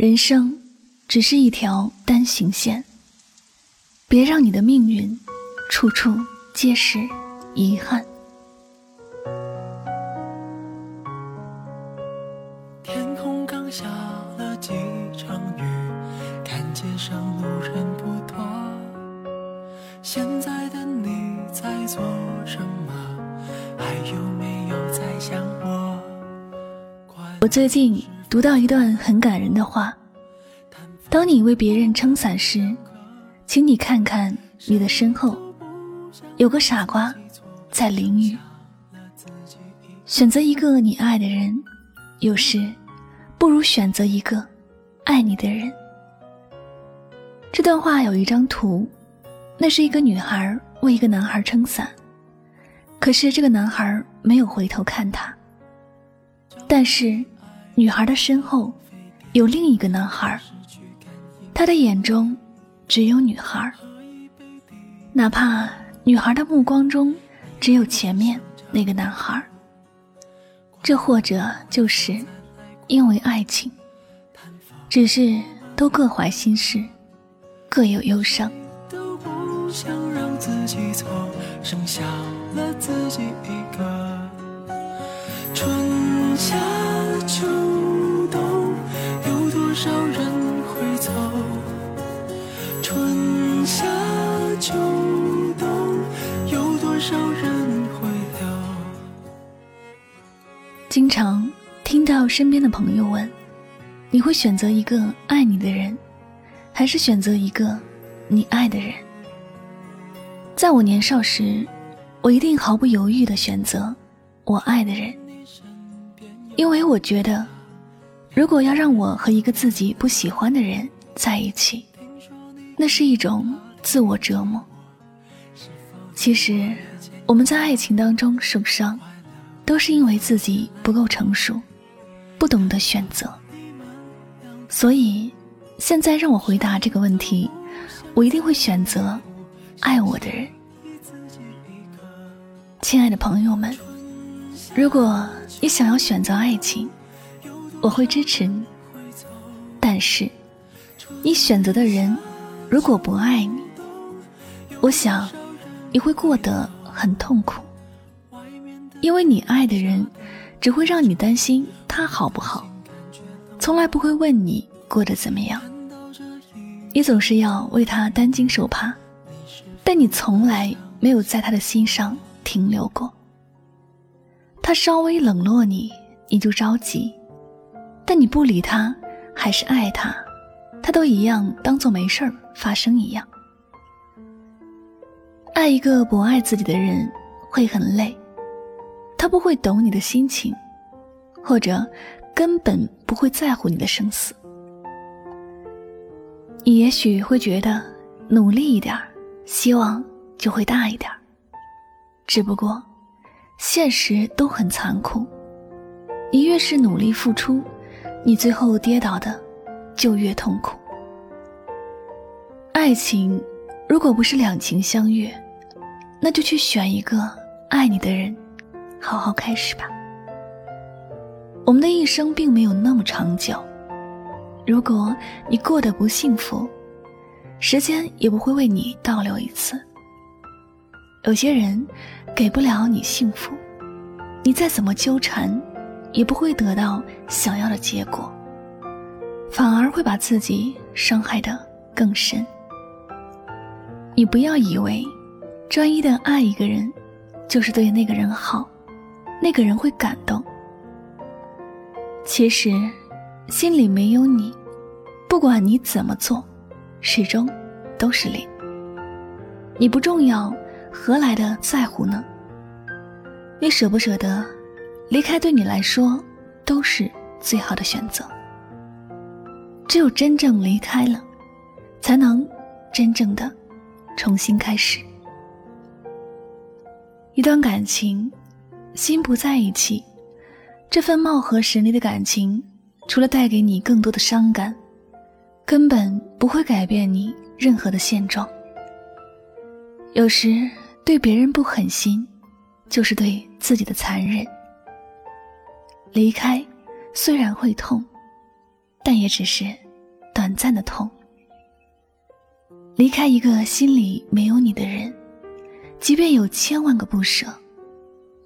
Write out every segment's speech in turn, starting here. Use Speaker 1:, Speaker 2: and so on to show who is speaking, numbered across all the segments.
Speaker 1: 人生只是一条单行线，别让你的命运处处皆是遗憾。天空刚下了几场雨，看街上路人不多。现在的你在做什么？还有没有在想我？我最近。读到一段很感人的话：当你为别人撑伞时，请你看看你的身后，有个傻瓜在淋雨。选择一个你爱的人，有时不如选择一个爱你的人。这段话有一张图，那是一个女孩为一个男孩撑伞，可是这个男孩没有回头看她，但是。女孩的身后有另一个男孩，他的眼中只有女孩。哪怕女孩的目光中只有前面那个男孩，这或者就是因为爱情，只是都各怀心事，各有忧伤。都不想让自己走，剩下了自己一个。春夏秋。
Speaker 2: 少人会走？春夏秋冬，有多少人会留
Speaker 1: 经常听到身边的朋友问：“你会选择一个爱你的人，还是选择一个你爱的人？”在我年少时，我一定毫不犹豫的选择我爱的人，因为我觉得，如果要让我和一个自己不喜欢的人在一起，那是一种自我折磨。其实，我们在爱情当中受伤。都是因为自己不够成熟，不懂得选择。所以，现在让我回答这个问题，我一定会选择爱我的人。亲爱的朋友们，如果你想要选择爱情，我会支持你。但是，你选择的人如果不爱你，我想你会过得很痛苦。因为你爱的人，只会让你担心他好不好，从来不会问你过得怎么样。你总是要为他担惊受怕，但你从来没有在他的心上停留过。他稍微冷落你，你就着急，但你不理他，还是爱他，他都一样当做没事儿发生一样。爱一个不爱自己的人，会很累。他不会懂你的心情，或者根本不会在乎你的生死。你也许会觉得努力一点希望就会大一点只不过，现实都很残酷。你越是努力付出，你最后跌倒的就越痛苦。爱情，如果不是两情相悦，那就去选一个爱你的人。好好开始吧。我们的一生并没有那么长久，如果你过得不幸福，时间也不会为你倒流一次。有些人给不了你幸福，你再怎么纠缠，也不会得到想要的结果，反而会把自己伤害得更深。你不要以为专一的爱一个人，就是对那个人好。那个人会感动。其实，心里没有你，不管你怎么做，始终都是零。你不重要，何来的在乎呢？你舍不舍得离开，对你来说都是最好的选择。只有真正离开了，才能真正的重新开始。一段感情，心不在一起，这份貌合神离的感情，除了带给你更多的伤感，根本不会改变你任何的现状。有时对别人不狠心，就是对自己的残忍。离开虽然会痛。但也只是短暂的痛。离开一个心里没有你的人，即便有千万个不舍，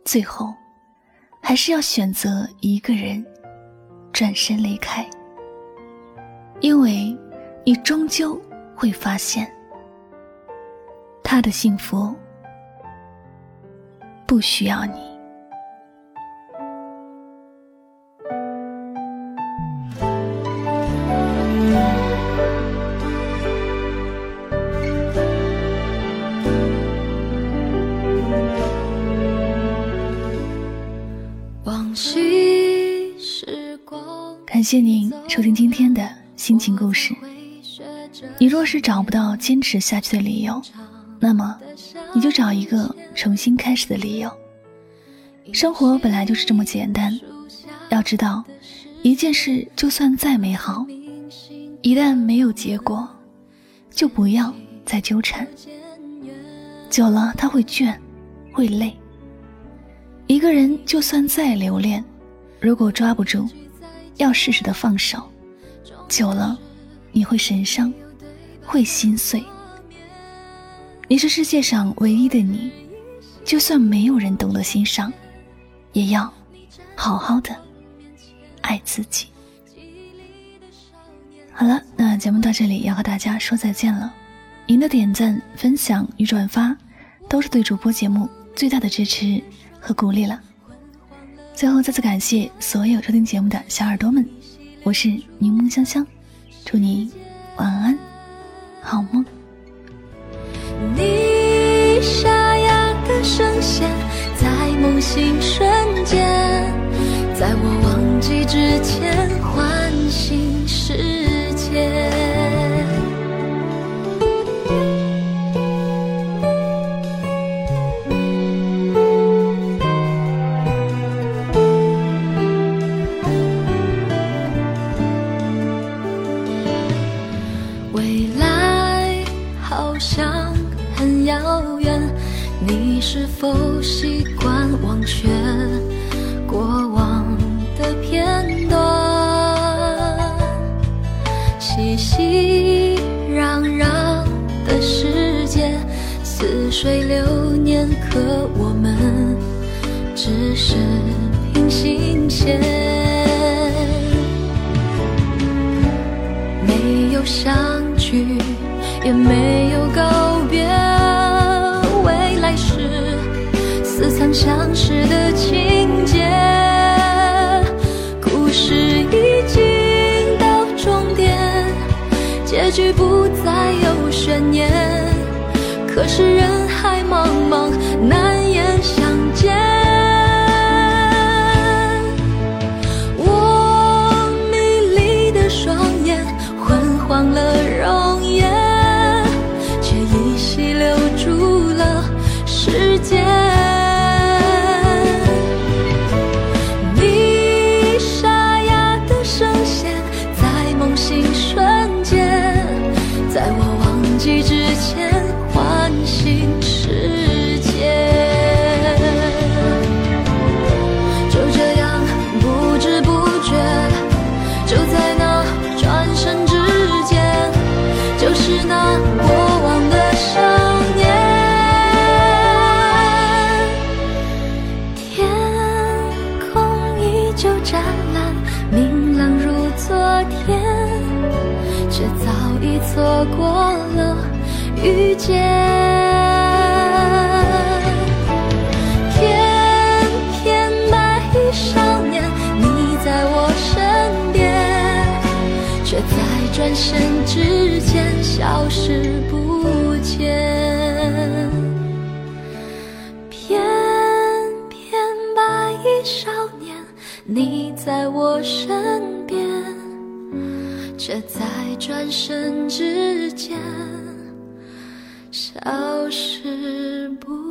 Speaker 1: 最后还是要选择一个人转身离开，因为你终究会发现，他的幸福不需要你。谢您收听今天的心情故事。你若是找不到坚持下去的理由，那么你就找一个重新开始的理由。生活本来就是这么简单。要知道，一件事就算再美好，一旦没有结果，就不要再纠缠。久了，他会倦，会累。一个人就算再留恋，如果抓不住，要适时的放手。久了，你会神伤，会心碎。你是世界上唯一的你，就算没有人懂得欣赏，也要好好的爱自己。好了，那节目到这里要和大家说再见了。您的点赞、分享与转发，都是对主播节目最大的支持。和鼓励了。最后再次感谢所有收听节目的小耳朵们，我是柠檬香香，祝你晚安，好梦。
Speaker 3: 你沙哑的声线，在梦醒瞬间，在我忘记之前唤醒世是否习惯忘却过往的片段？熙熙攘攘的世界，似水流年，可我们只是平行线，没有相聚，也没有告似曾相识的情节，故事已经到终点，结局不再有悬念。可是人海茫茫，错过了遇见，翩翩白衣少年，你在我身边，却在。转身之间消失不见。偏偏白衣少年，你在我身边，却在转身之间消失不。